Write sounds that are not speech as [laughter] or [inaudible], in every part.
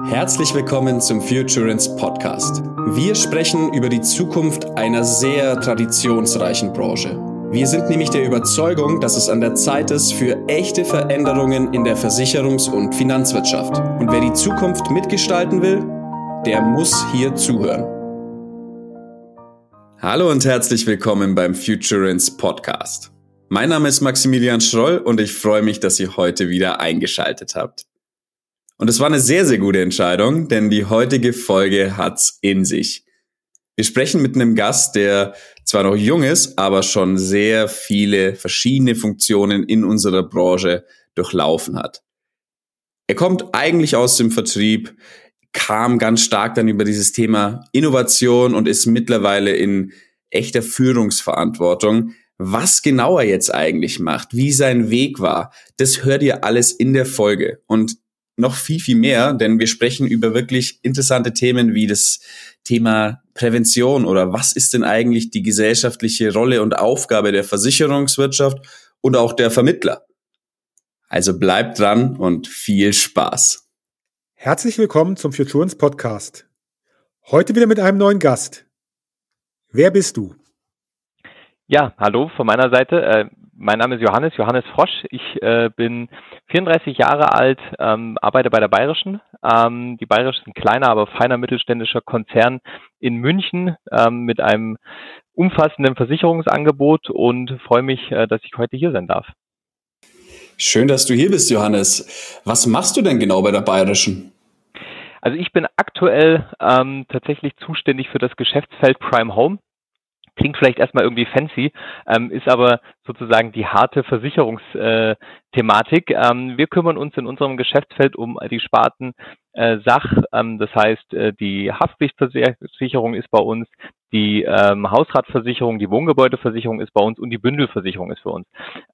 Herzlich willkommen zum Futurance Podcast. Wir sprechen über die Zukunft einer sehr traditionsreichen Branche. Wir sind nämlich der Überzeugung, dass es an der Zeit ist für echte Veränderungen in der Versicherungs- und Finanzwirtschaft. Und wer die Zukunft mitgestalten will, der muss hier zuhören. Hallo und herzlich willkommen beim Futurance Podcast. Mein Name ist Maximilian Schroll und ich freue mich, dass ihr heute wieder eingeschaltet habt. Und es war eine sehr, sehr gute Entscheidung, denn die heutige Folge hat's in sich. Wir sprechen mit einem Gast, der zwar noch jung ist, aber schon sehr viele verschiedene Funktionen in unserer Branche durchlaufen hat. Er kommt eigentlich aus dem Vertrieb, kam ganz stark dann über dieses Thema Innovation und ist mittlerweile in echter Führungsverantwortung. Was genau er jetzt eigentlich macht, wie sein Weg war, das hört ihr alles in der Folge. Und noch viel, viel mehr, denn wir sprechen über wirklich interessante Themen wie das Thema Prävention oder was ist denn eigentlich die gesellschaftliche Rolle und Aufgabe der Versicherungswirtschaft und auch der Vermittler. Also bleibt dran und viel Spaß. Herzlich willkommen zum Futurance Podcast. Heute wieder mit einem neuen Gast. Wer bist du? Ja, hallo von meiner Seite. Mein Name ist Johannes, Johannes Frosch. Ich äh, bin 34 Jahre alt, ähm, arbeite bei der Bayerischen. Ähm, die Bayerische ist ein kleiner, aber feiner mittelständischer Konzern in München ähm, mit einem umfassenden Versicherungsangebot und freue mich, äh, dass ich heute hier sein darf. Schön, dass du hier bist, Johannes. Was machst du denn genau bei der Bayerischen? Also ich bin aktuell ähm, tatsächlich zuständig für das Geschäftsfeld Prime Home. Klingt vielleicht erstmal irgendwie fancy, ähm, ist aber sozusagen die harte Versicherungsthematik. Äh, ähm, wir kümmern uns in unserem Geschäftsfeld um die Sparten äh, Sach, ähm, das heißt, äh, die Haftpflichtversicherung ist bei uns, die ähm, Hausratversicherung, die Wohngebäudeversicherung ist bei uns und die Bündelversicherung ist für uns.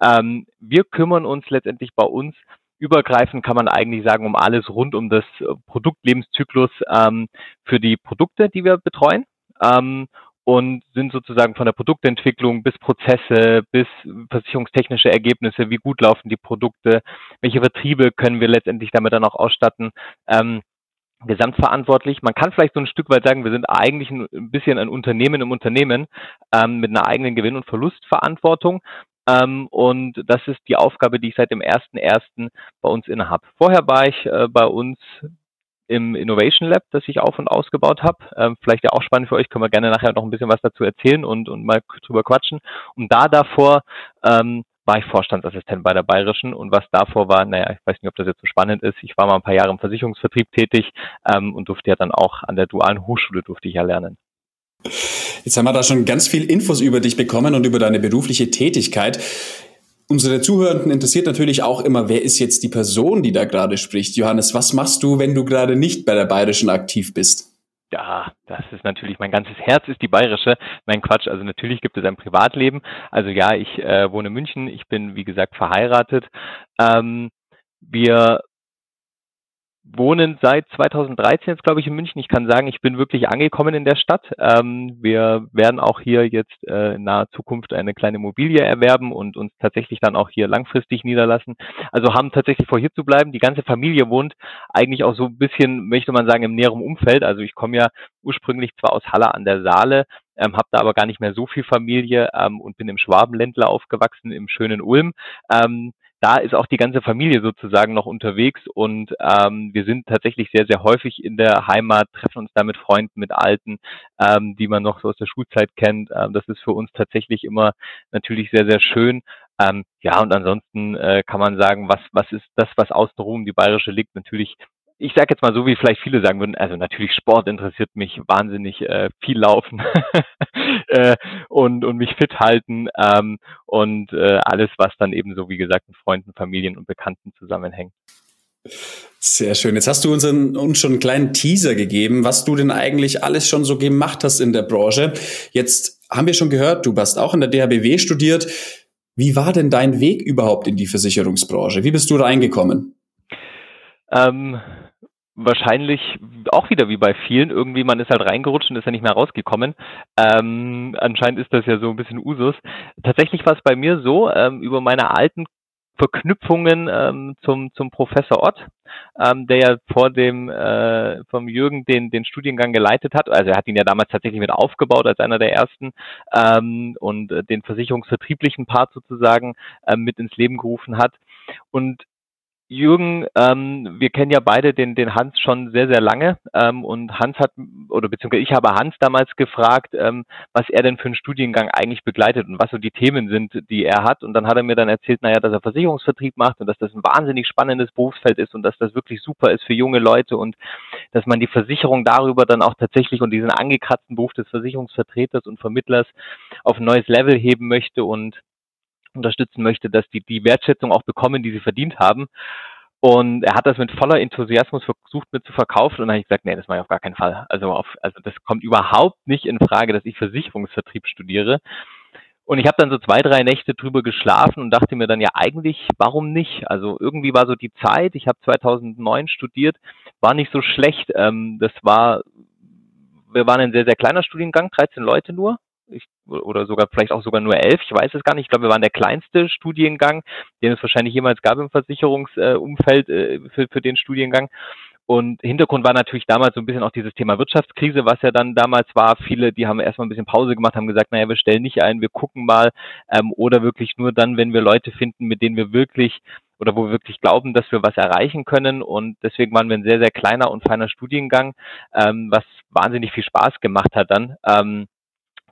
Ähm, wir kümmern uns letztendlich bei uns übergreifend kann man eigentlich sagen, um alles rund um das Produktlebenszyklus ähm, für die Produkte, die wir betreuen. Ähm, und sind sozusagen von der Produktentwicklung bis Prozesse, bis versicherungstechnische Ergebnisse, wie gut laufen die Produkte, welche Vertriebe können wir letztendlich damit dann auch ausstatten, ähm, gesamtverantwortlich. Man kann vielleicht so ein Stück weit sagen, wir sind eigentlich ein bisschen ein Unternehmen im Unternehmen ähm, mit einer eigenen Gewinn- und Verlustverantwortung. Ähm, und das ist die Aufgabe, die ich seit dem ersten ersten bei uns innehabe. Vorher war ich äh, bei uns im Innovation Lab, das ich auf und ausgebaut habe. Ähm, vielleicht ja auch spannend für euch, können wir gerne nachher noch ein bisschen was dazu erzählen und, und mal drüber quatschen. Und da davor ähm, war ich Vorstandsassistent bei der Bayerischen und was davor war, naja, ich weiß nicht, ob das jetzt so spannend ist. Ich war mal ein paar Jahre im Versicherungsvertrieb tätig ähm, und durfte ja dann auch an der dualen Hochschule durfte ich ja lernen. Jetzt haben wir da schon ganz viel Infos über dich bekommen und über deine berufliche Tätigkeit. Unsere Zuhörenden interessiert natürlich auch immer, wer ist jetzt die Person, die da gerade spricht? Johannes, was machst du, wenn du gerade nicht bei der Bayerischen aktiv bist? Ja, das ist natürlich, mein ganzes Herz ist die bayerische. Mein Quatsch, also natürlich gibt es ein Privatleben. Also ja, ich äh, wohne in München, ich bin wie gesagt verheiratet. Ähm, wir wohnen seit 2013 jetzt, glaube ich, in München. Ich kann sagen, ich bin wirklich angekommen in der Stadt. Ähm, wir werden auch hier jetzt äh, in naher Zukunft eine kleine Immobilie erwerben und uns tatsächlich dann auch hier langfristig niederlassen. Also haben tatsächlich vor, hier zu bleiben. Die ganze Familie wohnt eigentlich auch so ein bisschen, möchte man sagen, im näheren Umfeld. Also ich komme ja ursprünglich zwar aus Halle an der Saale, ähm, habe da aber gar nicht mehr so viel Familie ähm, und bin im Schwabenländler aufgewachsen, im schönen Ulm. Ähm, da ist auch die ganze Familie sozusagen noch unterwegs und ähm, wir sind tatsächlich sehr, sehr häufig in der Heimat, treffen uns da mit Freunden, mit Alten, ähm, die man noch so aus der Schulzeit kennt. Ähm, das ist für uns tatsächlich immer natürlich sehr, sehr schön. Ähm, ja, und ansonsten äh, kann man sagen, was, was ist das, was außenrum um die Bayerische liegt, natürlich ich sage jetzt mal so, wie vielleicht viele sagen würden, also natürlich Sport interessiert mich wahnsinnig, äh, viel laufen [laughs] äh, und, und mich fit halten ähm, und äh, alles, was dann eben so, wie gesagt, mit Freunden, Familien und Bekannten zusammenhängt. Sehr schön. Jetzt hast du uns, einen, uns schon einen kleinen Teaser gegeben, was du denn eigentlich alles schon so gemacht hast in der Branche. Jetzt haben wir schon gehört, du hast auch in der DHBW studiert. Wie war denn dein Weg überhaupt in die Versicherungsbranche? Wie bist du reingekommen? Ähm, wahrscheinlich auch wieder wie bei vielen, irgendwie man ist halt reingerutscht und ist ja nicht mehr rausgekommen. Ähm, anscheinend ist das ja so ein bisschen Usus. Tatsächlich war es bei mir so, ähm, über meine alten Verknüpfungen ähm, zum, zum Professor Ott, ähm, der ja vor dem äh, vom Jürgen den, den Studiengang geleitet hat. Also er hat ihn ja damals tatsächlich mit aufgebaut als einer der ersten ähm, und äh, den versicherungsvertrieblichen Part sozusagen ähm, mit ins Leben gerufen hat. Und Jürgen, ähm, wir kennen ja beide den, den Hans schon sehr, sehr lange ähm, und Hans hat, oder beziehungsweise ich habe Hans damals gefragt, ähm, was er denn für einen Studiengang eigentlich begleitet und was so die Themen sind, die er hat. Und dann hat er mir dann erzählt, naja, dass er Versicherungsvertrieb macht und dass das ein wahnsinnig spannendes Berufsfeld ist und dass das wirklich super ist für junge Leute und dass man die Versicherung darüber dann auch tatsächlich und diesen angekratzten Beruf des Versicherungsvertreters und Vermittlers auf ein neues Level heben möchte und unterstützen möchte, dass die die Wertschätzung auch bekommen, die sie verdient haben. Und er hat das mit voller Enthusiasmus versucht mir zu verkaufen und dann habe ich gesagt, nee, das mache ich auf gar keinen Fall. Also auf, also das kommt überhaupt nicht in Frage, dass ich Versicherungsvertrieb studiere. Und ich habe dann so zwei, drei Nächte drüber geschlafen und dachte mir dann ja eigentlich, warum nicht? Also irgendwie war so die Zeit, ich habe 2009 studiert, war nicht so schlecht. Ähm, das war, wir waren ein sehr, sehr kleiner Studiengang, 13 Leute nur ich, oder sogar vielleicht auch sogar nur elf, ich weiß es gar nicht. Ich glaube, wir waren der kleinste Studiengang, den es wahrscheinlich jemals gab im Versicherungsumfeld äh, für, für den Studiengang. Und Hintergrund war natürlich damals so ein bisschen auch dieses Thema Wirtschaftskrise, was ja dann damals war. Viele, die haben erstmal ein bisschen Pause gemacht, haben gesagt, naja, wir stellen nicht ein, wir gucken mal. Ähm, oder wirklich nur dann, wenn wir Leute finden, mit denen wir wirklich oder wo wir wirklich glauben, dass wir was erreichen können. Und deswegen waren wir ein sehr, sehr kleiner und feiner Studiengang, ähm, was wahnsinnig viel Spaß gemacht hat dann. Ähm,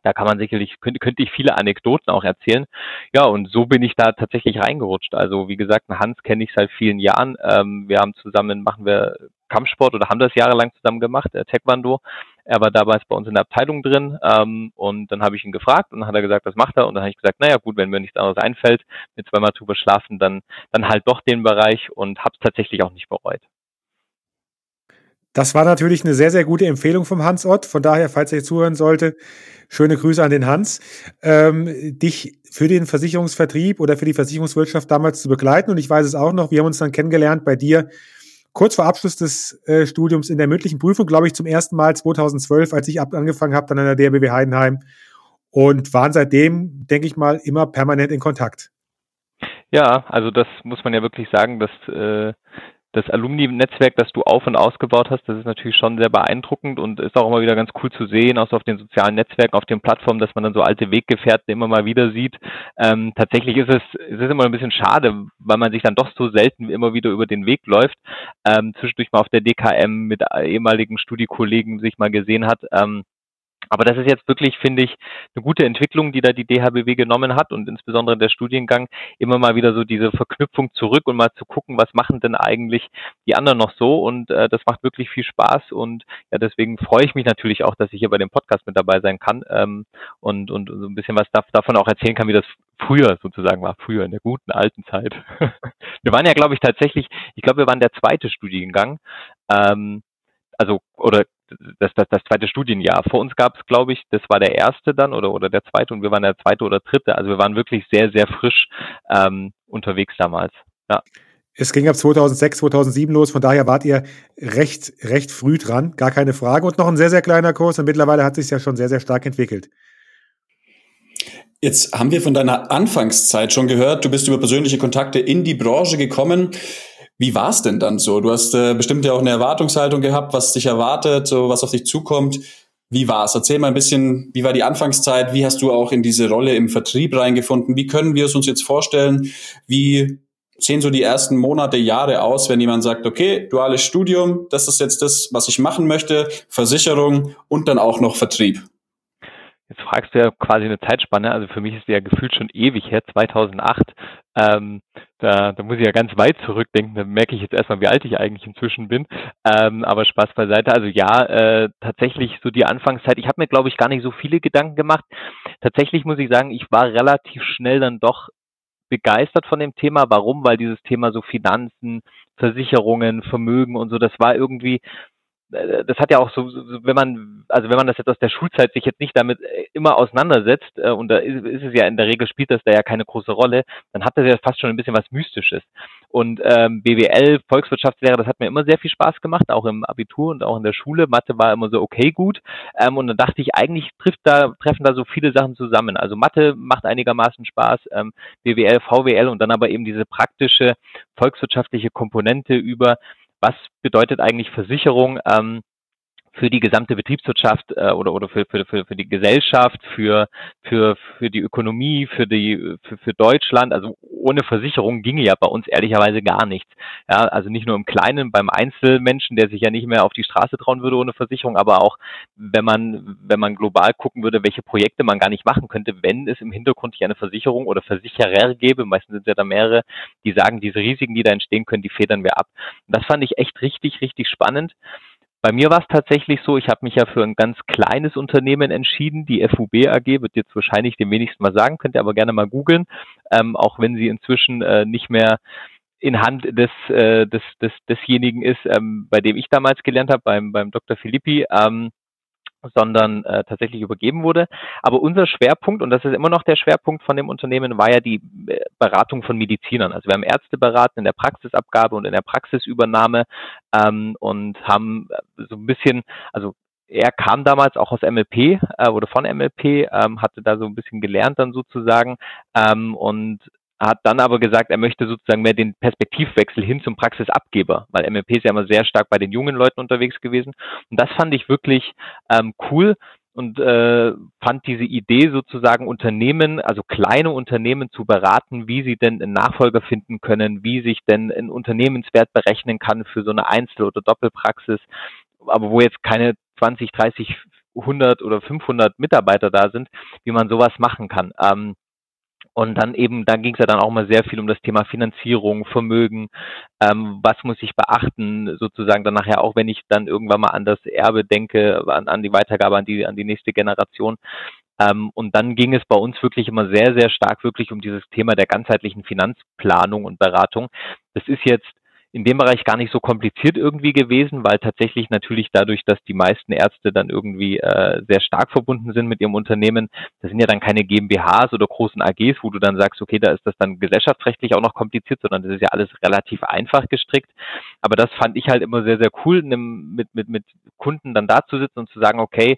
da kann man sicherlich, könnte, könnte ich viele Anekdoten auch erzählen. Ja, und so bin ich da tatsächlich reingerutscht. Also wie gesagt, Hans kenne ich seit vielen Jahren. Ähm, wir haben zusammen, machen wir Kampfsport oder haben das jahrelang zusammen gemacht, äh, Taekwondo. Er war damals bei uns in der Abteilung drin ähm, und dann habe ich ihn gefragt und dann hat er gesagt, was macht er? Und dann habe ich gesagt, naja gut, wenn mir nichts anderes einfällt, mit zweimal drüber schlafen, dann, dann halt doch den Bereich und habe es tatsächlich auch nicht bereut. Das war natürlich eine sehr, sehr gute Empfehlung vom Hans Ott. Von daher, falls er zuhören sollte, schöne Grüße an den Hans, ähm, dich für den Versicherungsvertrieb oder für die Versicherungswirtschaft damals zu begleiten. Und ich weiß es auch noch, wir haben uns dann kennengelernt bei dir kurz vor Abschluss des äh, Studiums in der mündlichen Prüfung, glaube ich, zum ersten Mal 2012, als ich ab angefangen habe, dann an der DRBW Heidenheim und waren seitdem, denke ich mal, immer permanent in Kontakt. Ja, also das muss man ja wirklich sagen, dass äh, das Alumni-Netzwerk, das du auf und ausgebaut hast, das ist natürlich schon sehr beeindruckend und ist auch immer wieder ganz cool zu sehen, auch so auf den sozialen Netzwerken, auf den Plattformen, dass man dann so alte Weggefährten immer mal wieder sieht. Ähm, tatsächlich ist es, es ist immer ein bisschen schade, weil man sich dann doch so selten immer wieder über den Weg läuft. Ähm, zwischendurch mal auf der DKM mit ehemaligen Studiekollegen sich mal gesehen hat. Ähm, aber das ist jetzt wirklich, finde ich, eine gute Entwicklung, die da die DHBW genommen hat und insbesondere der Studiengang immer mal wieder so diese Verknüpfung zurück und mal zu gucken, was machen denn eigentlich die anderen noch so und äh, das macht wirklich viel Spaß und ja, deswegen freue ich mich natürlich auch, dass ich hier bei dem Podcast mit dabei sein kann ähm, und, und so ein bisschen was davon auch erzählen kann, wie das früher sozusagen war, früher in der guten alten Zeit. [laughs] wir waren ja, glaube ich, tatsächlich, ich glaube, wir waren der zweite Studiengang, ähm, also oder das, das, das zweite Studienjahr. Vor uns gab es, glaube ich, das war der erste dann oder, oder der zweite und wir waren der zweite oder dritte. Also wir waren wirklich sehr, sehr frisch ähm, unterwegs damals. Ja. Es ging ab 2006, 2007 los, von daher wart ihr recht, recht früh dran, gar keine Frage. Und noch ein sehr, sehr kleiner Kurs und mittlerweile hat sich ja schon sehr, sehr stark entwickelt. Jetzt haben wir von deiner Anfangszeit schon gehört, du bist über persönliche Kontakte in die Branche gekommen. Wie war es denn dann so? Du hast äh, bestimmt ja auch eine Erwartungshaltung gehabt, was dich erwartet, so was auf dich zukommt. Wie war es? Erzähl mal ein bisschen, wie war die Anfangszeit? Wie hast du auch in diese Rolle im Vertrieb reingefunden? Wie können wir es uns jetzt vorstellen? Wie sehen so die ersten Monate, Jahre aus, wenn jemand sagt, okay, duales Studium, das ist jetzt das, was ich machen möchte, Versicherung und dann auch noch Vertrieb? Jetzt fragst du ja quasi eine Zeitspanne. Also für mich ist ja gefühlt schon ewig her, 2008. Ähm, da, da muss ich ja ganz weit zurückdenken. Da merke ich jetzt erstmal, wie alt ich eigentlich inzwischen bin. Ähm, aber Spaß beiseite. Also ja, äh, tatsächlich so die Anfangszeit. Ich habe mir, glaube ich, gar nicht so viele Gedanken gemacht. Tatsächlich muss ich sagen, ich war relativ schnell dann doch begeistert von dem Thema. Warum? Weil dieses Thema so Finanzen, Versicherungen, Vermögen und so, das war irgendwie das hat ja auch so, wenn man, also wenn man das jetzt aus der Schulzeit sich jetzt nicht damit äh, immer auseinandersetzt, äh, und da ist, ist, es ja in der Regel spielt das da ja keine große Rolle, dann hat das ja fast schon ein bisschen was Mystisches. Und ähm, BWL, Volkswirtschaftslehre, das hat mir immer sehr viel Spaß gemacht, auch im Abitur und auch in der Schule. Mathe war immer so okay gut. Ähm, und dann dachte ich, eigentlich trifft da, treffen da so viele Sachen zusammen. Also Mathe macht einigermaßen Spaß, ähm, BWL, VWL und dann aber eben diese praktische volkswirtschaftliche Komponente über was bedeutet eigentlich Versicherung? Ähm, für die gesamte Betriebswirtschaft äh, oder oder für, für, für, für die Gesellschaft, für, für, für die Ökonomie, für die für, für Deutschland. Also ohne Versicherung ginge ja bei uns ehrlicherweise gar nichts. Ja, also nicht nur im Kleinen beim Einzelmenschen, der sich ja nicht mehr auf die Straße trauen würde ohne Versicherung, aber auch wenn man wenn man global gucken würde, welche Projekte man gar nicht machen könnte, wenn es im Hintergrund nicht eine Versicherung oder Versicherer gäbe. Meistens sind es ja da mehrere, die sagen, diese Risiken, die da entstehen können, die federn wir ab. Und das fand ich echt richtig richtig spannend. Bei mir war es tatsächlich so, ich habe mich ja für ein ganz kleines Unternehmen entschieden. Die FUB AG wird jetzt wahrscheinlich dem wenigsten mal sagen, könnt ihr aber gerne mal googeln, ähm, auch wenn sie inzwischen äh, nicht mehr in Hand des, äh, des, des desjenigen ist, ähm, bei dem ich damals gelernt habe, beim, beim Dr. Filippi. Ähm, sondern äh, tatsächlich übergeben wurde. Aber unser Schwerpunkt, und das ist immer noch der Schwerpunkt von dem Unternehmen, war ja die äh, Beratung von Medizinern. Also wir haben Ärzte beraten in der Praxisabgabe und in der Praxisübernahme ähm, und haben äh, so ein bisschen, also er kam damals auch aus MLP äh, oder von MLP, ähm, hatte da so ein bisschen gelernt dann sozusagen ähm, und hat dann aber gesagt, er möchte sozusagen mehr den Perspektivwechsel hin zum Praxisabgeber, weil MLP ist ja immer sehr stark bei den jungen Leuten unterwegs gewesen. Und das fand ich wirklich ähm, cool und äh, fand diese Idee sozusagen Unternehmen, also kleine Unternehmen zu beraten, wie sie denn einen Nachfolger finden können, wie sich denn ein Unternehmenswert berechnen kann für so eine Einzel- oder Doppelpraxis, aber wo jetzt keine 20, 30, 100 oder 500 Mitarbeiter da sind, wie man sowas machen kann. Ähm, und dann eben, da ging es ja dann auch mal sehr viel um das Thema Finanzierung, Vermögen, ähm, was muss ich beachten, sozusagen dann nachher auch, wenn ich dann irgendwann mal an das Erbe denke, an, an die Weitergabe an die, an die nächste Generation. Ähm, und dann ging es bei uns wirklich immer sehr, sehr stark wirklich um dieses Thema der ganzheitlichen Finanzplanung und Beratung. Das ist jetzt in dem Bereich gar nicht so kompliziert irgendwie gewesen, weil tatsächlich natürlich dadurch, dass die meisten Ärzte dann irgendwie äh, sehr stark verbunden sind mit ihrem Unternehmen, das sind ja dann keine GmbHs oder großen AGs, wo du dann sagst, okay, da ist das dann gesellschaftsrechtlich auch noch kompliziert, sondern das ist ja alles relativ einfach gestrickt. Aber das fand ich halt immer sehr, sehr cool, mit, mit, mit Kunden dann da zu sitzen und zu sagen, okay,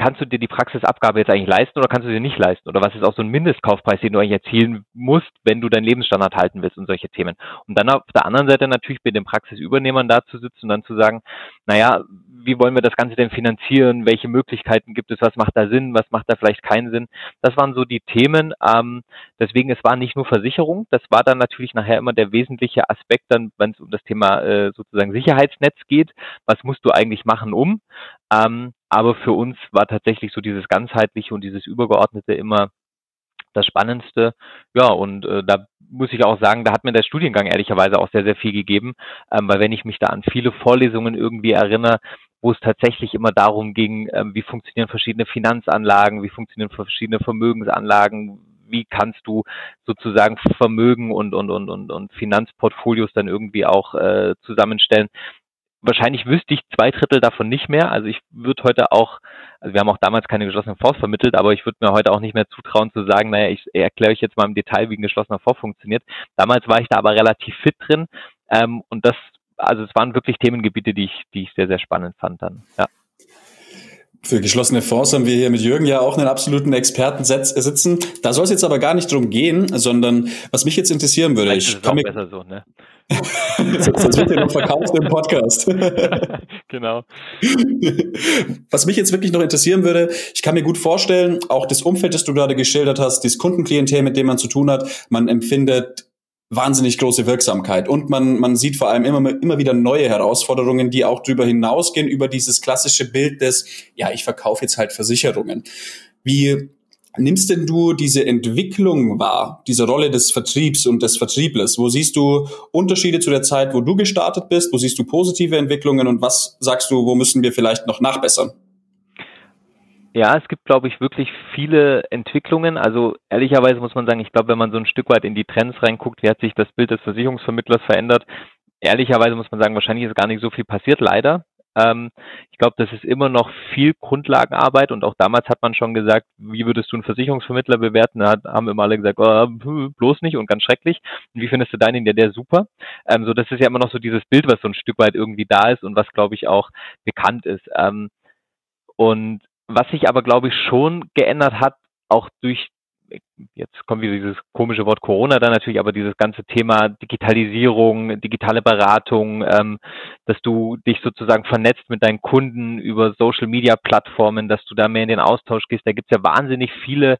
kannst du dir die Praxisabgabe jetzt eigentlich leisten oder kannst du sie nicht leisten? Oder was ist auch so ein Mindestkaufpreis, den du eigentlich erzielen musst, wenn du deinen Lebensstandard halten willst und solche Themen? Und dann auf der anderen Seite natürlich bei den Praxisübernehmern da zu sitzen und dann zu sagen, naja, wie wollen wir das Ganze denn finanzieren? Welche Möglichkeiten gibt es? Was macht da Sinn? Was macht da vielleicht keinen Sinn? Das waren so die Themen. Ähm, deswegen, es war nicht nur Versicherung, das war dann natürlich nachher immer der wesentliche Aspekt dann, wenn es um das Thema äh, sozusagen Sicherheitsnetz geht. Was musst du eigentlich machen, um? Ähm, aber für uns war tatsächlich so dieses ganzheitliche und dieses übergeordnete immer das Spannendste. Ja, und äh, da muss ich auch sagen, da hat mir der Studiengang ehrlicherweise auch sehr, sehr viel gegeben, ähm, weil wenn ich mich da an viele Vorlesungen irgendwie erinnere, wo es tatsächlich immer darum ging, ähm, wie funktionieren verschiedene Finanzanlagen, wie funktionieren verschiedene Vermögensanlagen, wie kannst du sozusagen Vermögen und, und, und, und, und Finanzportfolios dann irgendwie auch äh, zusammenstellen wahrscheinlich wüsste ich zwei Drittel davon nicht mehr. Also ich würde heute auch, also wir haben auch damals keine geschlossenen Fonds vermittelt, aber ich würde mir heute auch nicht mehr zutrauen zu sagen, naja, ich erkläre euch jetzt mal im Detail, wie ein geschlossener Fonds funktioniert. Damals war ich da aber relativ fit drin ähm, und das, also es waren wirklich Themengebiete, die ich, die ich sehr, sehr spannend fand dann. Ja. Für geschlossene Fonds haben wir hier mit Jürgen ja auch einen absoluten Experten sitzen. Da soll es jetzt aber gar nicht drum gehen, sondern was mich jetzt interessieren würde, Vielleicht ich komme besser so, ne? [laughs] Sonst wird ja noch verkauft im Podcast. [laughs] genau. Was mich jetzt wirklich noch interessieren würde, ich kann mir gut vorstellen, auch das Umfeld, das du gerade geschildert hast, das Kundenklientel, mit dem man zu tun hat, man empfindet wahnsinnig große Wirksamkeit. Und man, man sieht vor allem immer, immer wieder neue Herausforderungen, die auch darüber hinausgehen, über dieses klassische Bild des, ja, ich verkaufe jetzt halt Versicherungen. Wie nimmst denn du diese Entwicklung wahr, diese Rolle des Vertriebs und des Vertrieblers? Wo siehst du Unterschiede zu der Zeit, wo du gestartet bist? Wo siehst du positive Entwicklungen und was sagst du, wo müssen wir vielleicht noch nachbessern? Ja, es gibt, glaube ich, wirklich viele Entwicklungen. Also ehrlicherweise muss man sagen, ich glaube, wenn man so ein Stück weit in die Trends reinguckt, wie hat sich das Bild des Versicherungsvermittlers verändert? Ehrlicherweise muss man sagen, wahrscheinlich ist gar nicht so viel passiert, leider. Ähm, ich glaube, das ist immer noch viel Grundlagenarbeit und auch damals hat man schon gesagt, wie würdest du einen Versicherungsvermittler bewerten? Da haben immer alle gesagt, oh, bloß nicht und ganz schrecklich. Und wie findest du deinen? Ja, der super. Ähm, so, das ist ja immer noch so dieses Bild, was so ein Stück weit irgendwie da ist und was, glaube ich, auch bekannt ist. Ähm, und was sich aber, glaube ich, schon geändert hat, auch durch jetzt kommt wieder dieses komische Wort Corona da natürlich, aber dieses ganze Thema Digitalisierung, digitale Beratung, ähm, dass du dich sozusagen vernetzt mit deinen Kunden über Social Media Plattformen, dass du da mehr in den Austausch gehst. Da gibt's ja wahnsinnig viele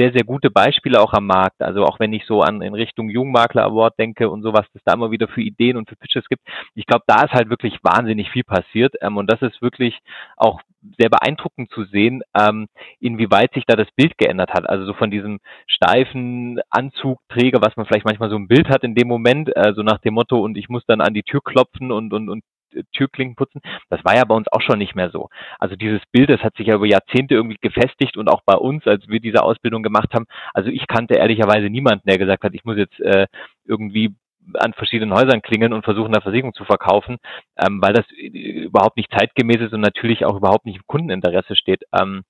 sehr, sehr gute Beispiele auch am Markt. Also auch wenn ich so an in Richtung Jungmakler Award denke und sowas, dass da immer wieder für Ideen und für Pitches gibt. Ich glaube, da ist halt wirklich wahnsinnig viel passiert. Ähm, und das ist wirklich auch sehr beeindruckend zu sehen, ähm, inwieweit sich da das Bild geändert hat. Also so von diesem steifen Anzugträger, was man vielleicht manchmal so ein Bild hat in dem Moment, äh, so nach dem Motto, und ich muss dann an die Tür klopfen und, und, und Türklinken putzen. Das war ja bei uns auch schon nicht mehr so. Also dieses Bild, das hat sich ja über Jahrzehnte irgendwie gefestigt und auch bei uns, als wir diese Ausbildung gemacht haben. Also ich kannte ehrlicherweise niemanden, der gesagt hat, ich muss jetzt äh, irgendwie an verschiedenen Häusern klingeln und versuchen, eine Versicherung zu verkaufen, ähm, weil das überhaupt nicht zeitgemäß ist und natürlich auch überhaupt nicht im Kundeninteresse steht. Ähm,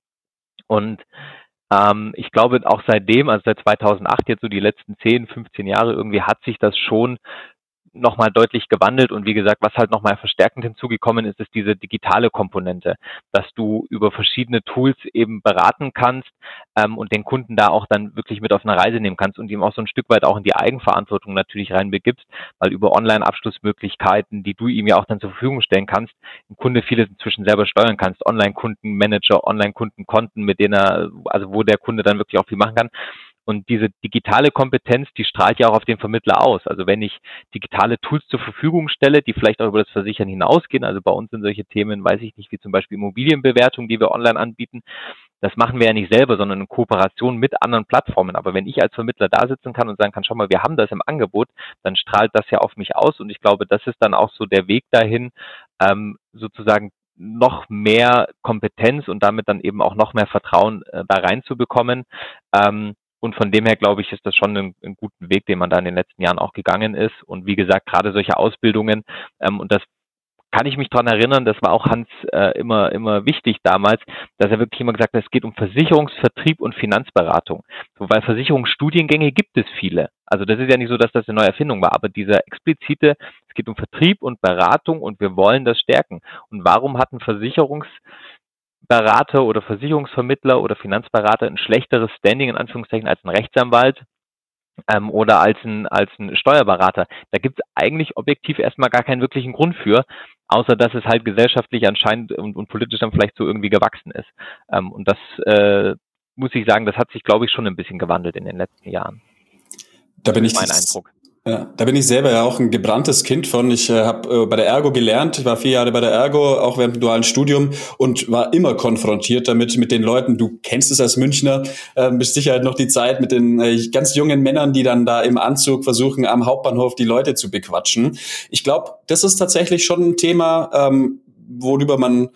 und ähm, ich glaube auch seitdem, also seit 2008 jetzt so die letzten 10, 15 Jahre irgendwie hat sich das schon nochmal deutlich gewandelt und wie gesagt, was halt nochmal verstärkend hinzugekommen ist, ist diese digitale Komponente, dass du über verschiedene Tools eben beraten kannst ähm, und den Kunden da auch dann wirklich mit auf eine Reise nehmen kannst und ihm auch so ein Stück weit auch in die Eigenverantwortung natürlich reinbegibst, weil über Online-Abschlussmöglichkeiten, die du ihm ja auch dann zur Verfügung stellen kannst, im Kunde vieles inzwischen selber steuern kannst, Online-Kundenmanager, Online-Kundenkonten, mit denen er, also wo der Kunde dann wirklich auch viel machen kann und diese digitale Kompetenz, die strahlt ja auch auf den Vermittler aus. Also wenn ich digitale Tools zur Verfügung stelle, die vielleicht auch über das Versichern hinausgehen, also bei uns sind solche Themen, weiß ich nicht, wie zum Beispiel Immobilienbewertung, die wir online anbieten, das machen wir ja nicht selber, sondern in Kooperation mit anderen Plattformen. Aber wenn ich als Vermittler da sitzen kann und sagen kann, schau mal, wir haben das im Angebot, dann strahlt das ja auf mich aus. Und ich glaube, das ist dann auch so der Weg dahin, ähm, sozusagen noch mehr Kompetenz und damit dann eben auch noch mehr Vertrauen äh, da reinzubekommen. Ähm, und von dem her, glaube ich, ist das schon ein, ein guten Weg, den man da in den letzten Jahren auch gegangen ist. Und wie gesagt, gerade solche Ausbildungen, ähm, und das kann ich mich dran erinnern, das war auch Hans äh, immer, immer wichtig damals, dass er wirklich immer gesagt hat, es geht um Versicherungsvertrieb und Finanzberatung. So, weil Versicherungsstudiengänge gibt es viele. Also das ist ja nicht so, dass das eine neue Erfindung war, aber dieser explizite, es geht um Vertrieb und Beratung und wir wollen das stärken. Und warum hatten Versicherungs Berater oder Versicherungsvermittler oder Finanzberater ein schlechteres Standing in Anführungszeichen als ein Rechtsanwalt ähm, oder als ein, als ein Steuerberater. Da gibt es eigentlich objektiv erstmal gar keinen wirklichen Grund für, außer dass es halt gesellschaftlich anscheinend und, und politisch dann vielleicht so irgendwie gewachsen ist. Ähm, und das äh, muss ich sagen, das hat sich, glaube ich, schon ein bisschen gewandelt in den letzten Jahren. Da bin ich mein Eindruck. Ja, da bin ich selber ja auch ein gebranntes Kind von. Ich äh, habe äh, bei der Ergo gelernt, ich war vier Jahre bei der Ergo, auch während dem dualen Studium und war immer konfrontiert damit mit den Leuten. Du kennst es als Münchner, äh, bist sicher halt noch die Zeit mit den äh, ganz jungen Männern, die dann da im Anzug versuchen, am Hauptbahnhof die Leute zu bequatschen. Ich glaube, das ist tatsächlich schon ein Thema, ähm, worüber man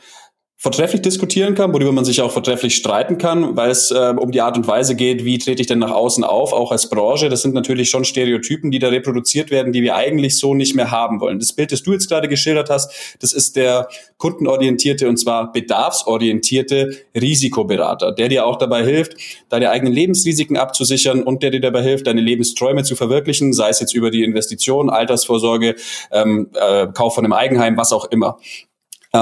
vortrefflich diskutieren kann, worüber man sich auch vortrefflich streiten kann, weil es äh, um die Art und Weise geht, wie trete ich denn nach außen auf, auch als Branche. Das sind natürlich schon Stereotypen, die da reproduziert werden, die wir eigentlich so nicht mehr haben wollen. Das Bild, das du jetzt gerade geschildert hast, das ist der kundenorientierte und zwar bedarfsorientierte Risikoberater, der dir auch dabei hilft, deine eigenen Lebensrisiken abzusichern und der dir dabei hilft, deine Lebensträume zu verwirklichen, sei es jetzt über die Investition, Altersvorsorge, ähm, äh, Kauf von einem Eigenheim, was auch immer.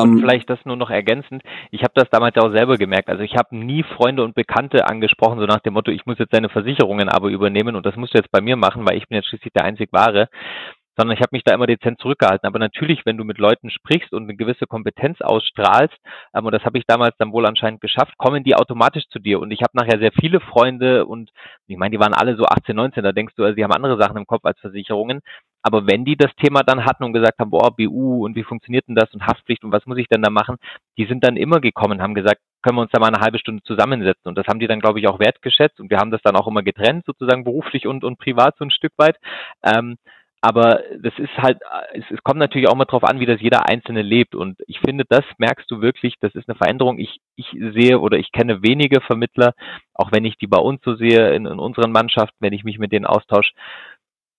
Und ähm, vielleicht das nur noch ergänzend. Ich habe das damals auch selber gemerkt. Also ich habe nie Freunde und Bekannte angesprochen, so nach dem Motto, ich muss jetzt deine Versicherungen aber übernehmen und das musst du jetzt bei mir machen, weil ich bin jetzt schließlich der einzig Wahre sondern ich habe mich da immer dezent zurückgehalten. Aber natürlich, wenn du mit Leuten sprichst und eine gewisse Kompetenz ausstrahlst, ähm, und das habe ich damals dann wohl anscheinend geschafft, kommen die automatisch zu dir. Und ich habe nachher sehr viele Freunde und ich meine, die waren alle so 18, 19, da denkst du, also, die haben andere Sachen im Kopf als Versicherungen. Aber wenn die das Thema dann hatten und gesagt haben, boah, BU und wie funktioniert denn das und Haftpflicht und was muss ich denn da machen, die sind dann immer gekommen, haben gesagt, können wir uns da mal eine halbe Stunde zusammensetzen. Und das haben die dann, glaube ich, auch wertgeschätzt. Und wir haben das dann auch immer getrennt, sozusagen beruflich und, und privat so ein Stück weit. Ähm, aber das ist halt, es, es kommt natürlich auch mal drauf an, wie das jeder Einzelne lebt. Und ich finde, das merkst du wirklich, das ist eine Veränderung. Ich, ich sehe oder ich kenne wenige Vermittler, auch wenn ich die bei uns so sehe, in, in unseren Mannschaften, wenn ich mich mit denen austausche,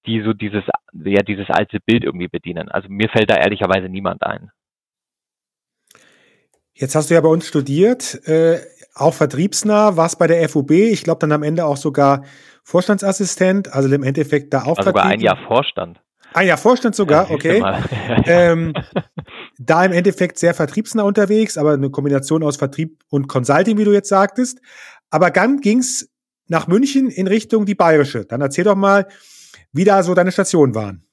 die so dieses, ja, dieses alte Bild irgendwie bedienen. Also mir fällt da ehrlicherweise niemand ein. Jetzt hast du ja bei uns studiert, äh, auch vertriebsnah, warst bei der FUB, ich glaube dann am Ende auch sogar Vorstandsassistent, also im Endeffekt da auch. Also sogar ein Jahr Vorstand. Ein Jahr Vorstand sogar, ja, okay. [laughs] ähm, da im Endeffekt sehr vertriebsnah unterwegs, aber eine Kombination aus Vertrieb und Consulting, wie du jetzt sagtest. Aber dann ging's nach München in Richtung die Bayerische. Dann erzähl doch mal, wie da so deine Stationen waren.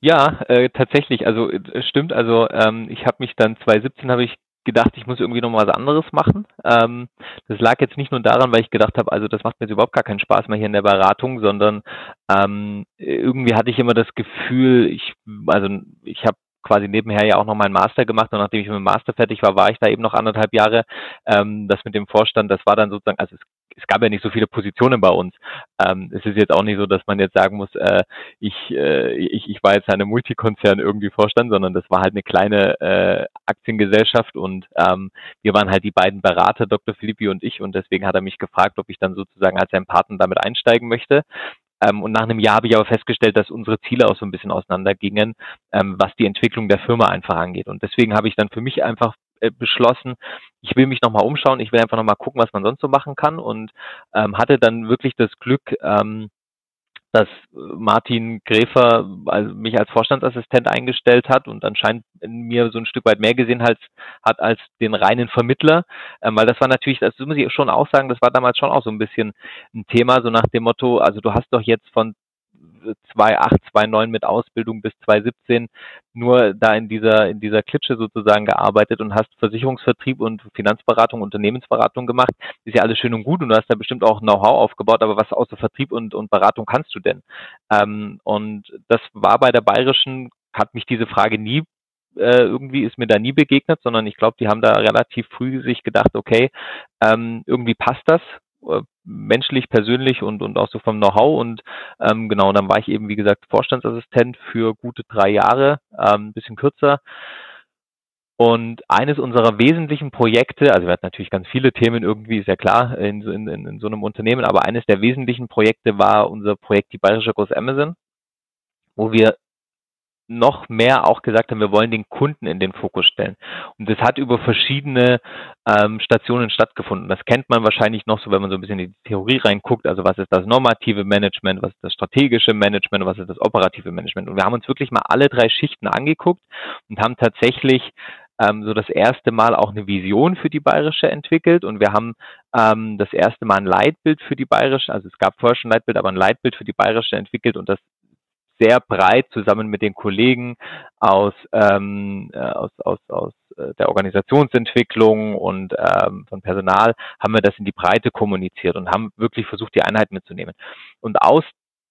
Ja, äh, tatsächlich. Also äh, stimmt. Also ähm, ich habe mich dann 2017 habe ich gedacht, ich muss irgendwie noch mal was anderes machen. Ähm, das lag jetzt nicht nur daran, weil ich gedacht habe, also das macht mir jetzt überhaupt gar keinen Spaß mehr hier in der Beratung, sondern ähm, irgendwie hatte ich immer das Gefühl, ich also ich habe quasi nebenher ja auch noch meinen Master gemacht und nachdem ich mit dem Master fertig war, war ich da eben noch anderthalb Jahre. Ähm, das mit dem Vorstand, das war dann sozusagen, also es es gab ja nicht so viele Positionen bei uns. Ähm, es ist jetzt auch nicht so, dass man jetzt sagen muss, äh, ich, äh, ich, ich war jetzt eine Multikonzern irgendwie Vorstand, sondern das war halt eine kleine äh, Aktiengesellschaft und ähm, wir waren halt die beiden Berater, Dr. Philippi und ich und deswegen hat er mich gefragt, ob ich dann sozusagen als sein Partner damit einsteigen möchte. Ähm, und nach einem Jahr habe ich aber festgestellt, dass unsere Ziele auch so ein bisschen auseinandergingen, ähm, was die Entwicklung der Firma einfach angeht. Und deswegen habe ich dann für mich einfach äh, beschlossen, ich will mich nochmal umschauen, ich will einfach nochmal gucken, was man sonst so machen kann und ähm, hatte dann wirklich das Glück, ähm, dass Martin Gräfer also mich als Vorstandsassistent eingestellt hat und anscheinend in mir so ein Stück weit mehr gesehen hat, hat als den reinen Vermittler, ähm, weil das war natürlich, das muss ich schon auch sagen, das war damals schon auch so ein bisschen ein Thema, so nach dem Motto, also du hast doch jetzt von 2008, 2009 mit Ausbildung bis 2017 nur da in dieser, in dieser Klitsche sozusagen gearbeitet und hast Versicherungsvertrieb und Finanzberatung, Unternehmensberatung gemacht. Ist ja alles schön und gut und du hast da bestimmt auch Know-how aufgebaut, aber was außer Vertrieb und, und Beratung kannst du denn? Ähm, und das war bei der Bayerischen, hat mich diese Frage nie äh, irgendwie ist mir da nie begegnet, sondern ich glaube, die haben da relativ früh sich gedacht, okay, ähm, irgendwie passt das, menschlich, persönlich und, und auch so vom Know-how. Und ähm, genau, dann war ich eben, wie gesagt, Vorstandsassistent für gute drei Jahre, ähm, ein bisschen kürzer. Und eines unserer wesentlichen Projekte, also wir hatten natürlich ganz viele Themen irgendwie, ist ja klar, in, in, in so einem Unternehmen, aber eines der wesentlichen Projekte war unser Projekt Die Bayerische Groß Amazon, wo wir noch mehr auch gesagt haben, wir wollen den Kunden in den Fokus stellen. Und das hat über verschiedene ähm, Stationen stattgefunden. Das kennt man wahrscheinlich noch so, wenn man so ein bisschen in die Theorie reinguckt. Also was ist das normative Management, was ist das strategische Management, was ist das operative Management. Und wir haben uns wirklich mal alle drei Schichten angeguckt und haben tatsächlich ähm, so das erste Mal auch eine Vision für die Bayerische entwickelt und wir haben ähm, das erste Mal ein Leitbild für die Bayerische, also es gab vorher schon ein Leitbild, aber ein Leitbild für die Bayerische entwickelt und das sehr breit zusammen mit den Kollegen aus, ähm, äh, aus, aus, aus äh, der Organisationsentwicklung und ähm, von Personal haben wir das in die Breite kommuniziert und haben wirklich versucht, die Einheit mitzunehmen. Und aus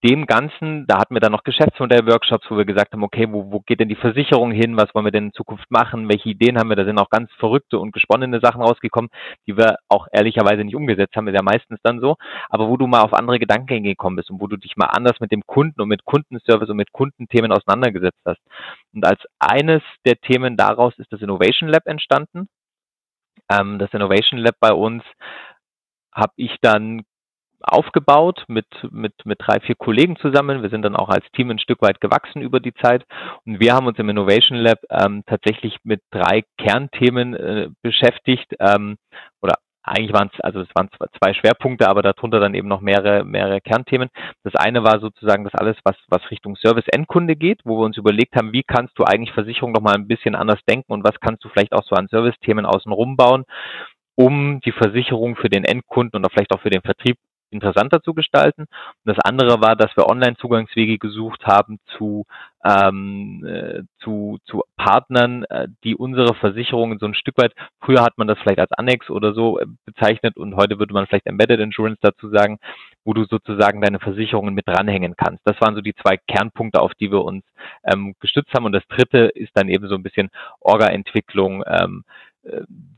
dem Ganzen, da hatten wir dann noch Geschäftsmodell-Workshops, wo wir gesagt haben, okay, wo, wo geht denn die Versicherung hin, was wollen wir denn in Zukunft machen, welche Ideen haben wir, da sind auch ganz verrückte und gesponnene Sachen rausgekommen, die wir auch ehrlicherweise nicht umgesetzt haben, ist ja meistens dann so, aber wo du mal auf andere Gedankengänge gekommen bist und wo du dich mal anders mit dem Kunden und mit Kundenservice und mit Kundenthemen auseinandergesetzt hast. Und als eines der Themen daraus ist das Innovation Lab entstanden. Ähm, das Innovation Lab bei uns habe ich dann aufgebaut mit, mit, mit drei, vier Kollegen zusammen. Wir sind dann auch als Team ein Stück weit gewachsen über die Zeit. Und wir haben uns im Innovation Lab ähm, tatsächlich mit drei Kernthemen äh, beschäftigt ähm, oder eigentlich waren es, also es waren zwei Schwerpunkte, aber darunter dann eben noch mehrere, mehrere Kernthemen. Das eine war sozusagen das alles, was, was Richtung Service-Endkunde geht, wo wir uns überlegt haben, wie kannst du eigentlich Versicherung noch mal ein bisschen anders denken und was kannst du vielleicht auch so an Service-Themen außenrum bauen, um die Versicherung für den Endkunden und vielleicht auch für den Vertrieb interessanter zu gestalten. Und das andere war, dass wir Online-Zugangswege gesucht haben zu, ähm, äh, zu, zu Partnern, äh, die unsere Versicherungen so ein Stück weit, früher hat man das vielleicht als Annex oder so äh, bezeichnet und heute würde man vielleicht Embedded Insurance dazu sagen, wo du sozusagen deine Versicherungen mit dranhängen kannst. Das waren so die zwei Kernpunkte, auf die wir uns ähm, gestützt haben. Und das dritte ist dann eben so ein bisschen Orga-Entwicklung, ähm, äh,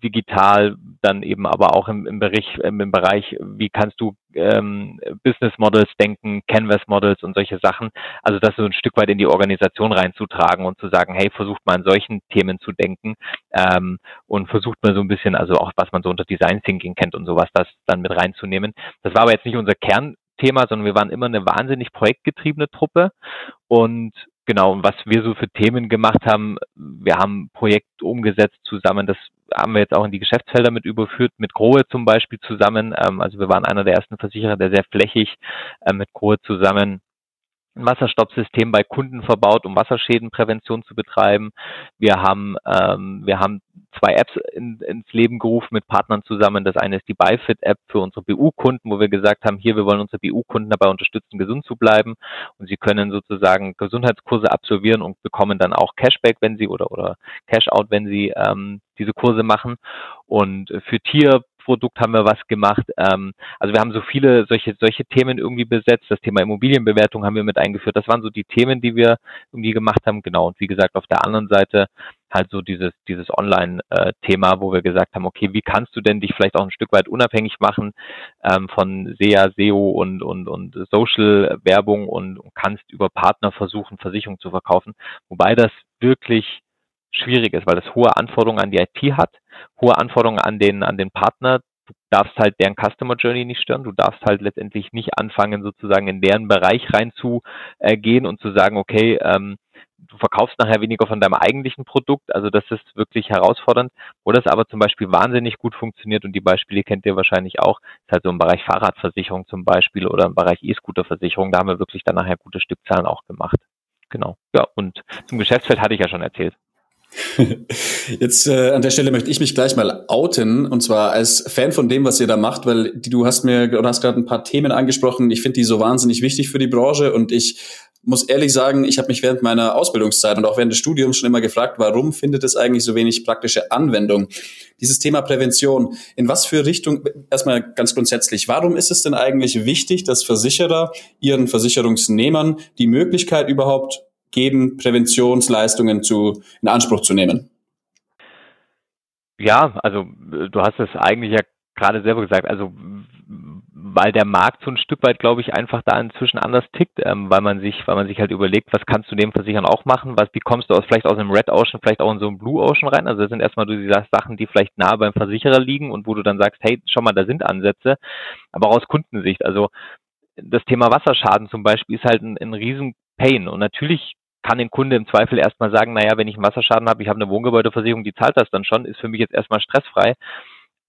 digital, dann eben aber auch im, im, Bereich, im Bereich, wie kannst du ähm, Business Models denken, Canvas Models und solche Sachen. Also das so ein Stück weit in die Organisation reinzutragen und zu sagen, hey, versucht mal an solchen Themen zu denken ähm, und versucht mal so ein bisschen, also auch was man so unter Design Thinking kennt und sowas, das dann mit reinzunehmen. Das war aber jetzt nicht unser Kern Thema, sondern wir waren immer eine wahnsinnig projektgetriebene Truppe und genau, was wir so für Themen gemacht haben, wir haben Projekt umgesetzt zusammen, das haben wir jetzt auch in die Geschäftsfelder mit überführt, mit Grohe zum Beispiel zusammen. Ähm, also wir waren einer der ersten Versicherer, der sehr flächig äh, mit Grohe zusammen ein Wasserstoppsystem bei Kunden verbaut, um Wasserschädenprävention zu betreiben. Wir haben, ähm, wir haben zwei Apps in, ins Leben gerufen mit Partnern zusammen. Das eine ist die BiFit-App für unsere BU-Kunden, wo wir gesagt haben, hier, wir wollen unsere BU-Kunden dabei unterstützen, gesund zu bleiben. Und sie können sozusagen Gesundheitskurse absolvieren und bekommen dann auch Cashback, wenn sie oder, oder Cash-out, wenn sie ähm, diese Kurse machen. Und für Tier Produkt haben wir was gemacht. Ähm, also wir haben so viele solche, solche Themen irgendwie besetzt. Das Thema Immobilienbewertung haben wir mit eingeführt. Das waren so die Themen, die wir irgendwie gemacht haben. Genau. Und wie gesagt, auf der anderen Seite halt so dieses, dieses Online-Thema, wo wir gesagt haben, okay, wie kannst du denn dich vielleicht auch ein Stück weit unabhängig machen ähm, von SEA, SEO und, und, und Social-Werbung und, und kannst über Partner versuchen, Versicherungen zu verkaufen. Wobei das wirklich schwierig ist, weil das hohe Anforderungen an die IT hat, hohe Anforderungen an den, an den Partner. Du darfst halt deren Customer Journey nicht stören. Du darfst halt letztendlich nicht anfangen, sozusagen in deren Bereich reinzugehen und zu sagen, okay, ähm, du verkaufst nachher weniger von deinem eigentlichen Produkt. Also das ist wirklich herausfordernd. Wo das aber zum Beispiel wahnsinnig gut funktioniert und die Beispiele kennt ihr wahrscheinlich auch, ist halt so im Bereich Fahrradversicherung zum Beispiel oder im Bereich E-Scooter-Versicherung. Da haben wir wirklich dann nachher gute Stückzahlen auch gemacht. Genau. Ja, und zum Geschäftsfeld hatte ich ja schon erzählt. [laughs] Jetzt äh, an der Stelle möchte ich mich gleich mal outen und zwar als Fan von dem, was ihr da macht, weil du hast mir oder hast gerade ein paar Themen angesprochen. Ich finde die so wahnsinnig wichtig für die Branche und ich muss ehrlich sagen, ich habe mich während meiner Ausbildungszeit und auch während des Studiums schon immer gefragt, warum findet es eigentlich so wenig praktische Anwendung? Dieses Thema Prävention, in was für Richtung, erstmal ganz grundsätzlich, warum ist es denn eigentlich wichtig, dass Versicherer ihren Versicherungsnehmern die Möglichkeit überhaupt geben, Präventionsleistungen zu, in Anspruch zu nehmen? Ja, also du hast es eigentlich ja gerade selber gesagt, also weil der Markt so ein Stück weit, glaube ich, einfach da inzwischen anders tickt, ähm, weil man sich, weil man sich halt überlegt, was kannst du neben Versichern auch machen, was, wie kommst du aus, vielleicht aus einem Red Ocean, vielleicht auch in so einem Blue Ocean rein, also das sind erstmal du die Sachen, die vielleicht nah beim Versicherer liegen und wo du dann sagst, hey, schau mal, da sind Ansätze, aber aus Kundensicht, also das Thema Wasserschaden zum Beispiel ist halt ein, ein riesen Pain und natürlich kann ein Kunde im Zweifel erstmal sagen, naja, wenn ich einen Wasserschaden habe, ich habe eine Wohngebäudeversicherung, die zahlt das dann schon, ist für mich jetzt erstmal stressfrei.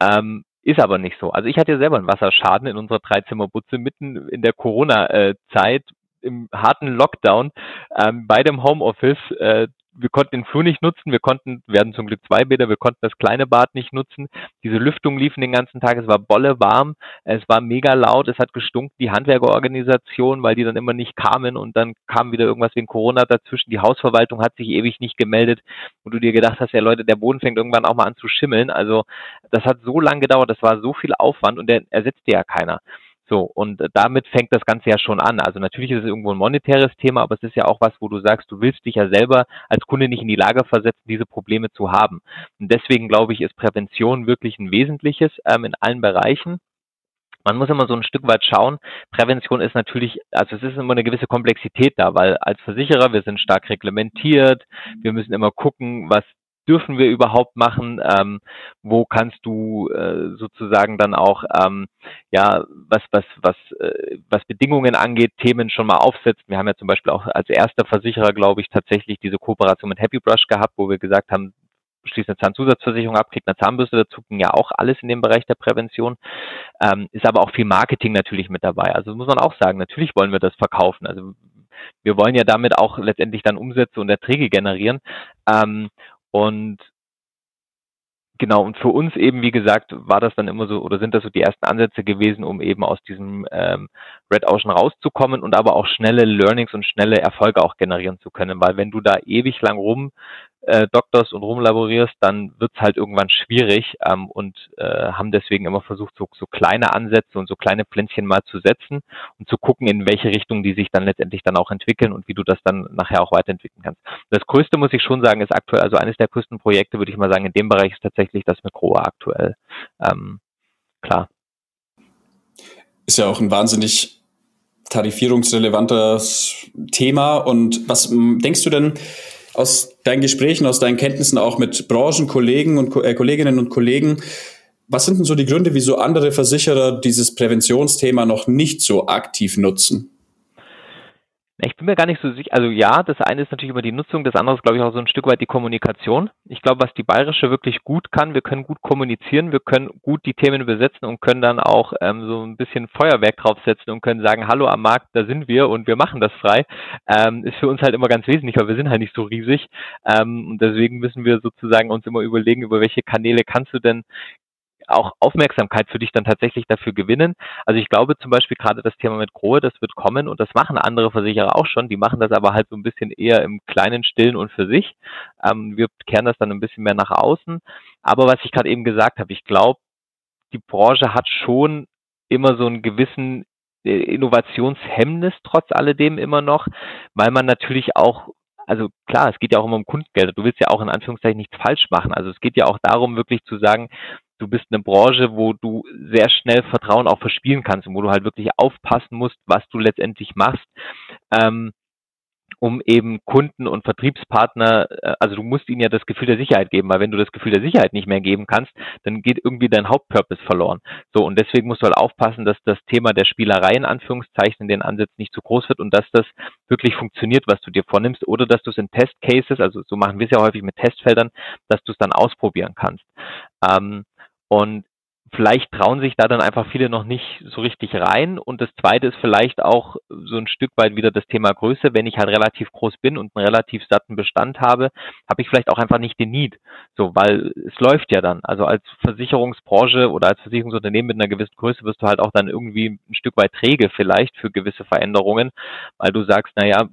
Ähm, ist aber nicht so. Also ich hatte ja selber einen Wasserschaden in unserer Dreizimmerbutze mitten in der Corona-Zeit, im harten Lockdown, ähm, bei dem Homeoffice, äh, wir konnten den Flur nicht nutzen, wir konnten, hatten zum Glück zwei Bäder, wir konnten das kleine Bad nicht nutzen. Diese Lüftung liefen den ganzen Tag, es war bolle warm, es war mega laut, es hat gestunken, die Handwerkerorganisation, weil die dann immer nicht kamen und dann kam wieder irgendwas wegen Corona dazwischen. Die Hausverwaltung hat sich ewig nicht gemeldet, wo du dir gedacht hast, ja Leute, der Boden fängt irgendwann auch mal an zu schimmeln. Also das hat so lange gedauert, das war so viel Aufwand und der ersetzte ja keiner. So, und damit fängt das Ganze ja schon an. Also natürlich ist es irgendwo ein monetäres Thema, aber es ist ja auch was, wo du sagst, du willst dich ja selber als Kunde nicht in die Lage versetzen, diese Probleme zu haben. Und deswegen glaube ich, ist Prävention wirklich ein wesentliches ähm, in allen Bereichen. Man muss immer so ein Stück weit schauen. Prävention ist natürlich, also es ist immer eine gewisse Komplexität da, weil als Versicherer, wir sind stark reglementiert, wir müssen immer gucken, was dürfen wir überhaupt machen? Ähm, wo kannst du äh, sozusagen dann auch ähm, ja was was was äh, was Bedingungen angeht Themen schon mal aufsetzen? Wir haben ja zum Beispiel auch als erster Versicherer glaube ich tatsächlich diese Kooperation mit Happy Brush gehabt, wo wir gesagt haben schließt eine Zahnzusatzversicherung ab, kriegt eine Zahnbürste dazu, ging ja auch alles in dem Bereich der Prävention. Ähm, ist aber auch viel Marketing natürlich mit dabei. Also muss man auch sagen, natürlich wollen wir das verkaufen. Also wir wollen ja damit auch letztendlich dann Umsätze und Erträge generieren. Ähm, und genau, und für uns eben, wie gesagt, war das dann immer so, oder sind das so die ersten Ansätze gewesen, um eben aus diesem ähm, Red Ocean rauszukommen und aber auch schnelle Learnings und schnelle Erfolge auch generieren zu können. Weil wenn du da ewig lang rum äh, doktorst und rumlaborierst, dann wird's halt irgendwann schwierig ähm, und äh, haben deswegen immer versucht, so, so kleine Ansätze und so kleine Pflänzchen mal zu setzen und zu gucken, in welche Richtung die sich dann letztendlich dann auch entwickeln und wie du das dann nachher auch weiterentwickeln kannst. Das Größte, muss ich schon sagen, ist aktuell, also eines der größten Projekte, würde ich mal sagen, in dem Bereich ist tatsächlich das mit Groa aktuell. Ähm, klar. Ist ja auch ein wahnsinnig tarifierungsrelevantes Thema. Und was denkst du denn, aus deinen Gesprächen, aus deinen Kenntnissen auch mit Branchenkollegen und äh, Kolleginnen und Kollegen, was sind denn so die Gründe, wieso andere Versicherer dieses Präventionsthema noch nicht so aktiv nutzen? Ich bin mir gar nicht so sicher. Also ja, das eine ist natürlich immer die Nutzung, das andere ist, glaube ich, auch so ein Stück weit die Kommunikation. Ich glaube, was die Bayerische wirklich gut kann, wir können gut kommunizieren, wir können gut die Themen besetzen und können dann auch ähm, so ein bisschen Feuerwerk draufsetzen und können sagen, hallo am Markt, da sind wir und wir machen das frei. Ähm, ist für uns halt immer ganz wesentlich, weil wir sind halt nicht so riesig. Ähm, und deswegen müssen wir sozusagen uns immer überlegen, über welche Kanäle kannst du denn auch Aufmerksamkeit für dich dann tatsächlich dafür gewinnen. Also ich glaube zum Beispiel gerade das Thema mit Grohe, das wird kommen und das machen andere Versicherer auch schon. Die machen das aber halt so ein bisschen eher im kleinen Stillen und für sich. Ähm, wir kehren das dann ein bisschen mehr nach außen. Aber was ich gerade eben gesagt habe, ich glaube, die Branche hat schon immer so einen gewissen äh, Innovationshemmnis trotz alledem immer noch, weil man natürlich auch also klar, es geht ja auch immer um Kundengeld. Du willst ja auch in Anführungszeichen nichts falsch machen. Also es geht ja auch darum, wirklich zu sagen, du bist eine Branche, wo du sehr schnell Vertrauen auch verspielen kannst und wo du halt wirklich aufpassen musst, was du letztendlich machst. Ähm, um eben Kunden und Vertriebspartner, äh, also du musst ihnen ja das Gefühl der Sicherheit geben, weil wenn du das Gefühl der Sicherheit nicht mehr geben kannst, dann geht irgendwie dein Hauptpurpose verloren. So, und deswegen musst du halt aufpassen, dass das Thema der Spielerei in Anführungszeichen in den Ansätzen nicht zu groß wird und dass das wirklich funktioniert, was du dir vornimmst, oder dass du es in Testcases, also so machen wir es ja häufig mit Testfeldern, dass du es dann ausprobieren kannst. Ähm, und vielleicht trauen sich da dann einfach viele noch nicht so richtig rein. Und das zweite ist vielleicht auch so ein Stück weit wieder das Thema Größe. Wenn ich halt relativ groß bin und einen relativ satten Bestand habe, habe ich vielleicht auch einfach nicht den Need. So, weil es läuft ja dann. Also als Versicherungsbranche oder als Versicherungsunternehmen mit einer gewissen Größe wirst du halt auch dann irgendwie ein Stück weit träge vielleicht für gewisse Veränderungen, weil du sagst, naja,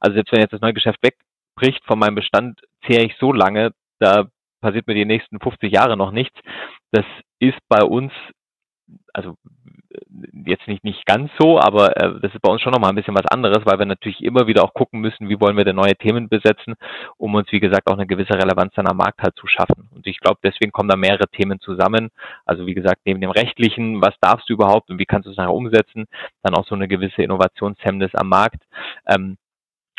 also selbst wenn jetzt das neue Geschäft wegbricht von meinem Bestand, zehre ich so lange, da passiert mir die nächsten 50 Jahre noch nichts. Das ist bei uns, also jetzt nicht, nicht ganz so, aber äh, das ist bei uns schon nochmal ein bisschen was anderes, weil wir natürlich immer wieder auch gucken müssen, wie wollen wir denn neue Themen besetzen, um uns, wie gesagt, auch eine gewisse Relevanz dann am Markt halt zu schaffen. Und ich glaube, deswegen kommen da mehrere Themen zusammen. Also wie gesagt, neben dem rechtlichen, was darfst du überhaupt und wie kannst du es nachher umsetzen, dann auch so eine gewisse Innovationshemmnis am Markt. Ähm,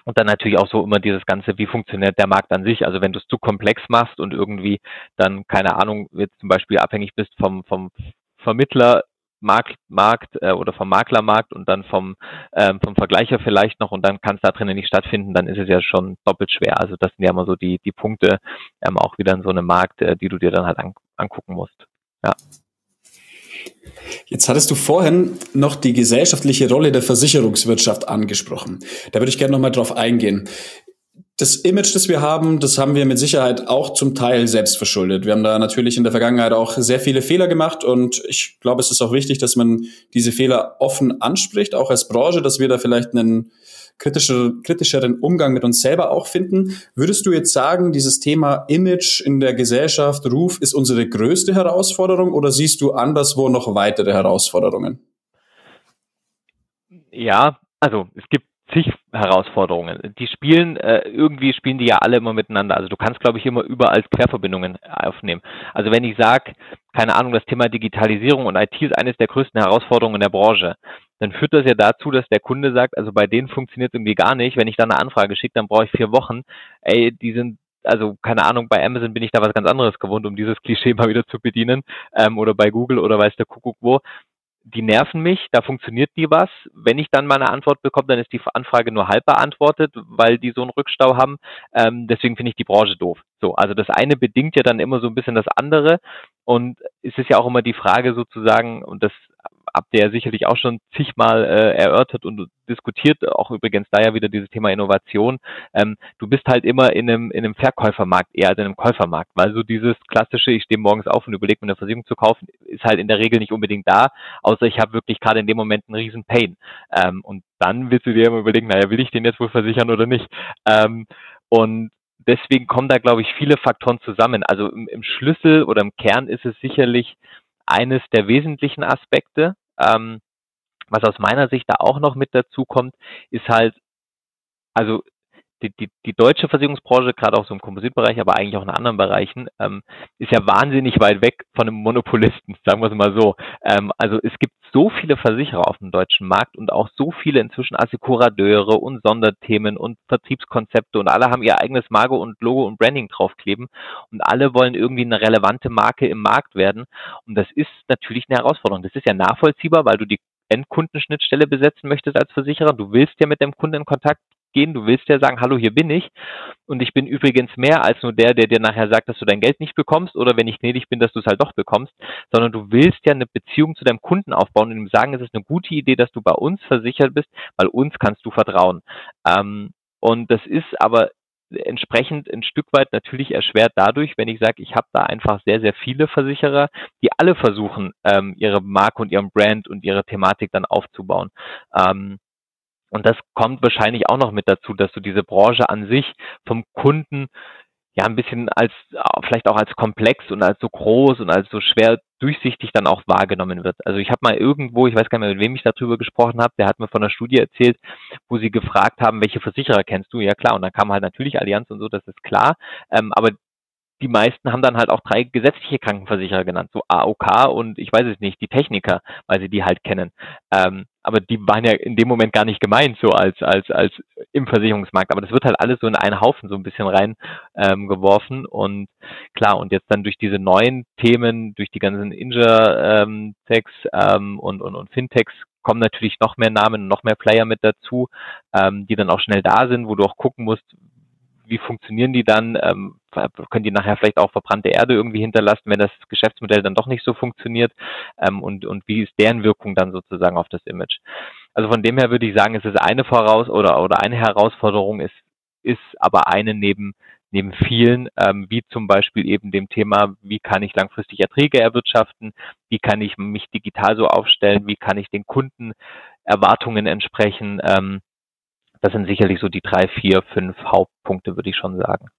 und dann natürlich auch so immer dieses Ganze, wie funktioniert der Markt an sich? Also wenn du es zu komplex machst und irgendwie dann, keine Ahnung, jetzt zum Beispiel abhängig bist vom, vom Vermittler, Markt, Markt äh, oder vom Maklermarkt und dann vom, ähm, vom Vergleicher vielleicht noch und dann kann es da drinnen nicht stattfinden, dann ist es ja schon doppelt schwer. Also das sind ja immer so die, die Punkte, ähm, auch wieder in so einem Markt, äh, die du dir dann halt an, angucken musst. Ja. Jetzt hattest du vorhin noch die gesellschaftliche Rolle der Versicherungswirtschaft angesprochen. Da würde ich gerne nochmal drauf eingehen. Das Image, das wir haben, das haben wir mit Sicherheit auch zum Teil selbst verschuldet. Wir haben da natürlich in der Vergangenheit auch sehr viele Fehler gemacht und ich glaube, es ist auch wichtig, dass man diese Fehler offen anspricht, auch als Branche, dass wir da vielleicht einen kritischer, kritischeren Umgang mit uns selber auch finden. Würdest du jetzt sagen, dieses Thema Image in der Gesellschaft, Ruf, ist unsere größte Herausforderung oder siehst du anderswo noch weitere Herausforderungen? Ja, also es gibt zig Herausforderungen. Die spielen, äh, irgendwie spielen die ja alle immer miteinander. Also du kannst, glaube ich, immer überall Querverbindungen aufnehmen. Also wenn ich sage, keine Ahnung, das Thema Digitalisierung und IT ist eines der größten Herausforderungen in der Branche, dann führt das ja dazu, dass der Kunde sagt, also bei denen funktioniert es irgendwie gar nicht. Wenn ich da eine Anfrage schicke, dann brauche ich vier Wochen. Ey, die sind also keine Ahnung, bei Amazon bin ich da was ganz anderes gewohnt, um dieses Klischee [laughs] mal wieder zu bedienen, ähm, oder bei Google oder weiß der Kuckuck wo die nerven mich, da funktioniert die was. Wenn ich dann mal eine Antwort bekomme, dann ist die Anfrage nur halb beantwortet, weil die so einen Rückstau haben. Ähm, deswegen finde ich die Branche doof. So, also das eine bedingt ja dann immer so ein bisschen das andere. Und es ist ja auch immer die Frage sozusagen, und das habt ihr ja sicherlich auch schon zigmal äh, erörtert und diskutiert, auch übrigens da ja wieder dieses Thema Innovation. Ähm, du bist halt immer in einem, in einem Verkäufermarkt eher als in einem Käufermarkt, weil so dieses klassische, ich stehe morgens auf und überlege mir eine Versicherung zu kaufen, ist halt in der Regel nicht unbedingt da, außer ich habe wirklich gerade in dem Moment einen riesen Pain. Ähm, und dann willst du dir immer überlegen, naja, will ich den jetzt wohl versichern oder nicht? Ähm, und deswegen kommen da, glaube ich, viele Faktoren zusammen. Also im, im Schlüssel oder im Kern ist es sicherlich eines der wesentlichen Aspekte, ähm, was aus meiner Sicht da auch noch mit dazu kommt, ist halt, also die, die, die deutsche Versicherungsbranche, gerade auch so im Kompositbereich, aber eigentlich auch in anderen Bereichen, ähm, ist ja wahnsinnig weit weg von einem Monopolisten, [laughs] sagen wir es mal so. Ähm, also es gibt so viele Versicherer auf dem deutschen Markt und auch so viele inzwischen Assekurateure und Sonderthemen und Vertriebskonzepte und alle haben ihr eigenes Margo und Logo und Branding draufkleben und alle wollen irgendwie eine relevante Marke im Markt werden und das ist natürlich eine Herausforderung. Das ist ja nachvollziehbar, weil du die Endkundenschnittstelle besetzen möchtest als Versicherer. Du willst ja mit dem Kunden in Kontakt gehen, du willst ja sagen, hallo, hier bin ich. Und ich bin übrigens mehr als nur der, der dir nachher sagt, dass du dein Geld nicht bekommst oder wenn ich gnädig bin, dass du es halt doch bekommst, sondern du willst ja eine Beziehung zu deinem Kunden aufbauen und ihm sagen, es ist eine gute Idee, dass du bei uns versichert bist, weil uns kannst du vertrauen. Ähm, und das ist aber entsprechend ein Stück weit natürlich erschwert dadurch, wenn ich sage, ich habe da einfach sehr, sehr viele Versicherer, die alle versuchen, ähm, ihre Marke und ihren Brand und ihre Thematik dann aufzubauen. Ähm, und das kommt wahrscheinlich auch noch mit dazu, dass du diese Branche an sich vom Kunden ja ein bisschen als vielleicht auch als komplex und als so groß und als so schwer durchsichtig dann auch wahrgenommen wird. Also ich habe mal irgendwo, ich weiß gar nicht mehr, mit wem ich darüber gesprochen habe, der hat mir von einer Studie erzählt, wo sie gefragt haben, welche Versicherer kennst du? Ja klar, und dann kam halt natürlich Allianz und so, das ist klar. Ähm, aber die meisten haben dann halt auch drei gesetzliche Krankenversicherer genannt, so AOK und ich weiß es nicht, die Techniker, weil sie die halt kennen. Ähm, aber die waren ja in dem Moment gar nicht gemeint, so als, als, als im Versicherungsmarkt. Aber das wird halt alles so in einen Haufen so ein bisschen rein ähm, geworfen. Und klar, und jetzt dann durch diese neuen Themen, durch die ganzen Inja-Techs ähm, und, und, und Fintechs kommen natürlich noch mehr Namen, noch mehr Player mit dazu, ähm, die dann auch schnell da sind, wo du auch gucken musst, wie funktionieren die dann? Ähm, können die nachher vielleicht auch verbrannte Erde irgendwie hinterlassen, wenn das Geschäftsmodell dann doch nicht so funktioniert? Ähm, und, und wie ist deren Wirkung dann sozusagen auf das Image? Also von dem her würde ich sagen, es ist eine Voraus oder, oder eine Herausforderung ist, ist aber eine neben, neben vielen, ähm, wie zum Beispiel eben dem Thema, wie kann ich langfristig Erträge erwirtschaften, wie kann ich mich digital so aufstellen, wie kann ich den Kunden Erwartungen entsprechen, ähm, das sind sicherlich so die drei, vier, fünf Hauptpunkte, würde ich schon sagen.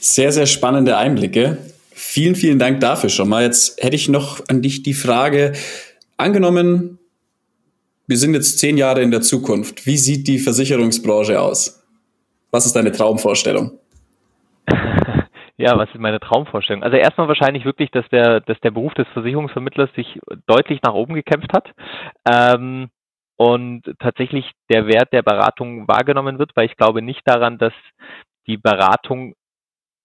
Sehr, sehr spannende Einblicke. Vielen, vielen Dank dafür schon mal. Jetzt hätte ich noch an dich die Frage, angenommen, wir sind jetzt zehn Jahre in der Zukunft. Wie sieht die Versicherungsbranche aus? Was ist deine Traumvorstellung? [laughs] Ja, was ist meine Traumvorstellung? Also erstmal wahrscheinlich wirklich, dass der, dass der Beruf des Versicherungsvermittlers sich deutlich nach oben gekämpft hat. Ähm, und tatsächlich der Wert der Beratung wahrgenommen wird, weil ich glaube nicht daran, dass die Beratung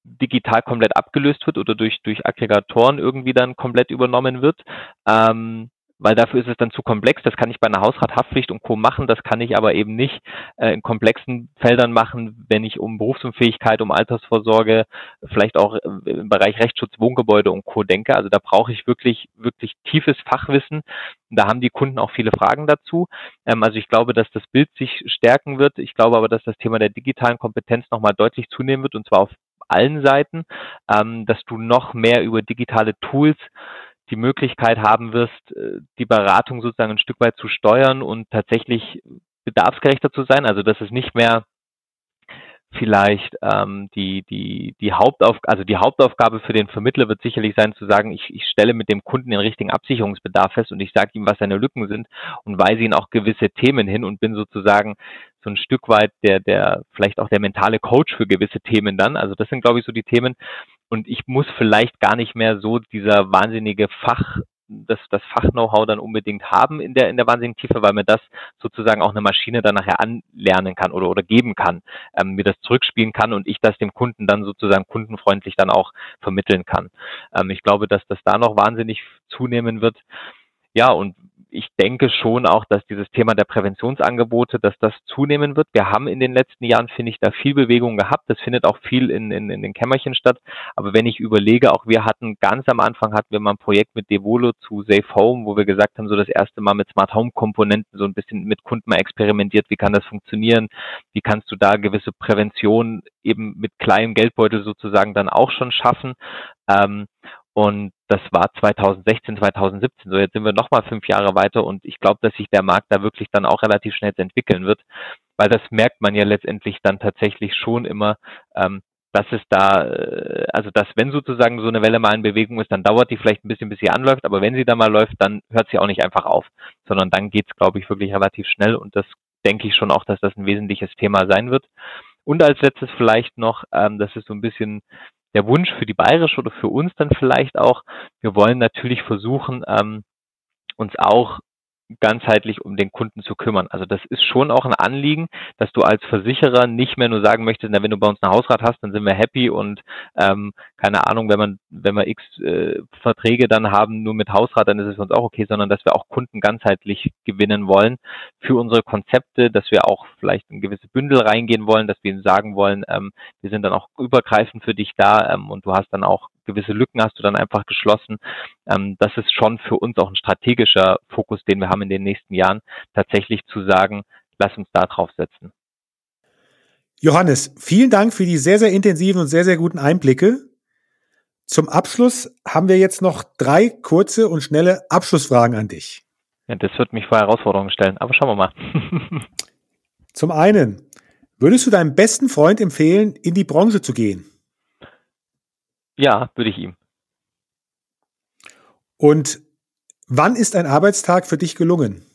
digital komplett abgelöst wird oder durch, durch Aggregatoren irgendwie dann komplett übernommen wird. Ähm, weil dafür ist es dann zu komplex. Das kann ich bei einer Hausrathaftpflicht und Co. machen, das kann ich aber eben nicht äh, in komplexen Feldern machen, wenn ich um Berufsunfähigkeit, um Altersvorsorge, vielleicht auch im Bereich Rechtsschutz, Wohngebäude und Co. denke. Also da brauche ich wirklich, wirklich tiefes Fachwissen. Da haben die Kunden auch viele Fragen dazu. Ähm, also ich glaube, dass das Bild sich stärken wird. Ich glaube aber, dass das Thema der digitalen Kompetenz nochmal deutlich zunehmen wird und zwar auf allen Seiten, ähm, dass du noch mehr über digitale Tools die Möglichkeit haben wirst, äh, die Beratung sozusagen ein Stück weit zu steuern und tatsächlich bedarfsgerechter zu sein. Also dass es nicht mehr vielleicht ähm, die, die, die Hauptauf also die Hauptaufgabe für den Vermittler wird sicherlich sein zu sagen, ich, ich stelle mit dem Kunden den richtigen Absicherungsbedarf fest und ich sage ihm, was seine Lücken sind und weise ihn auch gewisse Themen hin und bin sozusagen so ein Stück weit der, der, vielleicht auch der mentale Coach für gewisse Themen dann. Also das sind, glaube ich, so die Themen, und ich muss vielleicht gar nicht mehr so dieser wahnsinnige Fach das, das Fach-Know-how dann unbedingt haben in der, in der wahnsinnigen Tiefe, weil mir das sozusagen auch eine Maschine dann nachher anlernen kann oder, oder geben kann, ähm, mir das zurückspielen kann und ich das dem Kunden dann sozusagen kundenfreundlich dann auch vermitteln kann. Ähm, ich glaube, dass das da noch wahnsinnig zunehmen wird. Ja, und ich denke schon auch, dass dieses Thema der Präventionsangebote, dass das zunehmen wird. Wir haben in den letzten Jahren, finde ich, da viel Bewegung gehabt. Das findet auch viel in, in, in den Kämmerchen statt. Aber wenn ich überlege, auch wir hatten ganz am Anfang hatten wir mal ein Projekt mit Devolo zu Safe Home, wo wir gesagt haben, so das erste Mal mit Smart Home Komponenten so ein bisschen mit Kunden mal experimentiert. Wie kann das funktionieren? Wie kannst du da gewisse Prävention eben mit kleinem Geldbeutel sozusagen dann auch schon schaffen? Ähm, und das war 2016, 2017. So, jetzt sind wir nochmal fünf Jahre weiter und ich glaube, dass sich der Markt da wirklich dann auch relativ schnell entwickeln wird, weil das merkt man ja letztendlich dann tatsächlich schon immer, ähm, dass es da, äh, also dass wenn sozusagen so eine Welle mal in Bewegung ist, dann dauert die vielleicht ein bisschen, bis sie anläuft, aber wenn sie da mal läuft, dann hört sie auch nicht einfach auf, sondern dann geht's, glaube ich, wirklich relativ schnell und das denke ich schon auch, dass das ein wesentliches Thema sein wird. Und als letztes vielleicht noch, ähm, das ist so ein bisschen der Wunsch für die Bayerische oder für uns dann vielleicht auch. Wir wollen natürlich versuchen, ähm, uns auch ganzheitlich um den Kunden zu kümmern. Also das ist schon auch ein Anliegen, dass du als Versicherer nicht mehr nur sagen möchtest, na, wenn du bei uns ein Hausrat hast, dann sind wir happy und ähm, keine Ahnung, wenn man wenn wir x äh, Verträge dann haben nur mit Hausrat, dann ist es für uns auch okay, sondern dass wir auch Kunden ganzheitlich gewinnen wollen für unsere Konzepte, dass wir auch vielleicht in gewisse Bündel reingehen wollen, dass wir ihnen sagen wollen, ähm, wir sind dann auch übergreifend für dich da ähm, und du hast dann auch gewisse Lücken hast du dann einfach geschlossen. Ähm, das ist schon für uns auch ein strategischer Fokus, den wir haben in den nächsten Jahren, tatsächlich zu sagen, lass uns da drauf setzen. Johannes, vielen Dank für die sehr, sehr intensiven und sehr, sehr guten Einblicke. Zum Abschluss haben wir jetzt noch drei kurze und schnelle Abschlussfragen an dich. Ja, das wird mich vor Herausforderungen stellen, aber schauen wir mal. [laughs] Zum einen, würdest du deinem besten Freund empfehlen, in die Branche zu gehen? Ja, würde ich ihm. Und wann ist ein Arbeitstag für dich gelungen?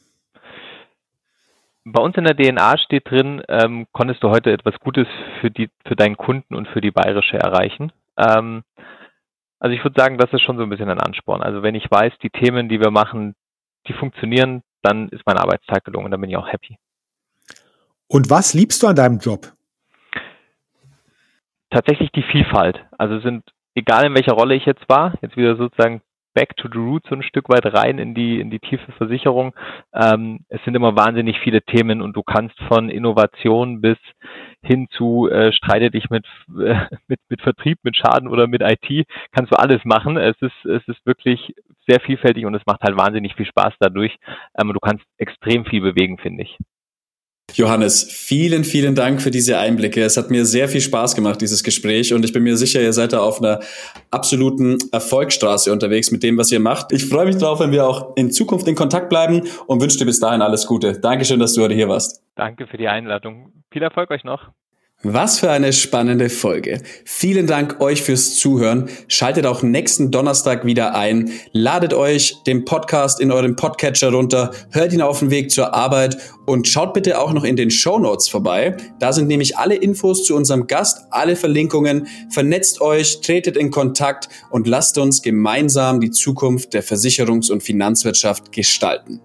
Bei uns in der DNA steht drin, ähm, konntest du heute etwas Gutes für, die, für deinen Kunden und für die Bayerische erreichen. Ähm, also ich würde sagen, das ist schon so ein bisschen ein Ansporn. Also wenn ich weiß, die Themen, die wir machen, die funktionieren, dann ist mein Arbeitstag gelungen, dann bin ich auch happy. Und was liebst du an deinem Job? Tatsächlich die Vielfalt. Also sind egal in welcher Rolle ich jetzt war, jetzt wieder sozusagen back to the roots so ein Stück weit rein in die, in die tiefe Versicherung. Ähm, es sind immer wahnsinnig viele Themen und du kannst von Innovation bis hin zu äh, streite dich mit, äh, mit, mit Vertrieb, mit Schaden oder mit IT, kannst du alles machen. Es ist, es ist wirklich sehr vielfältig und es macht halt wahnsinnig viel Spaß dadurch. Ähm, du kannst extrem viel bewegen, finde ich. Johannes, vielen, vielen Dank für diese Einblicke. Es hat mir sehr viel Spaß gemacht, dieses Gespräch. Und ich bin mir sicher, ihr seid da auf einer absoluten Erfolgsstraße unterwegs mit dem, was ihr macht. Ich freue mich drauf, wenn wir auch in Zukunft in Kontakt bleiben und wünsche dir bis dahin alles Gute. Dankeschön, dass du heute hier warst. Danke für die Einladung. Viel Erfolg euch noch. Was für eine spannende Folge. Vielen Dank euch fürs Zuhören. Schaltet auch nächsten Donnerstag wieder ein. Ladet euch den Podcast in eurem Podcatcher runter, hört ihn auf dem Weg zur Arbeit und schaut bitte auch noch in den Show Notes vorbei. Da sind nämlich alle Infos zu unserem Gast, alle Verlinkungen. Vernetzt euch, tretet in Kontakt und lasst uns gemeinsam die Zukunft der Versicherungs- und Finanzwirtschaft gestalten.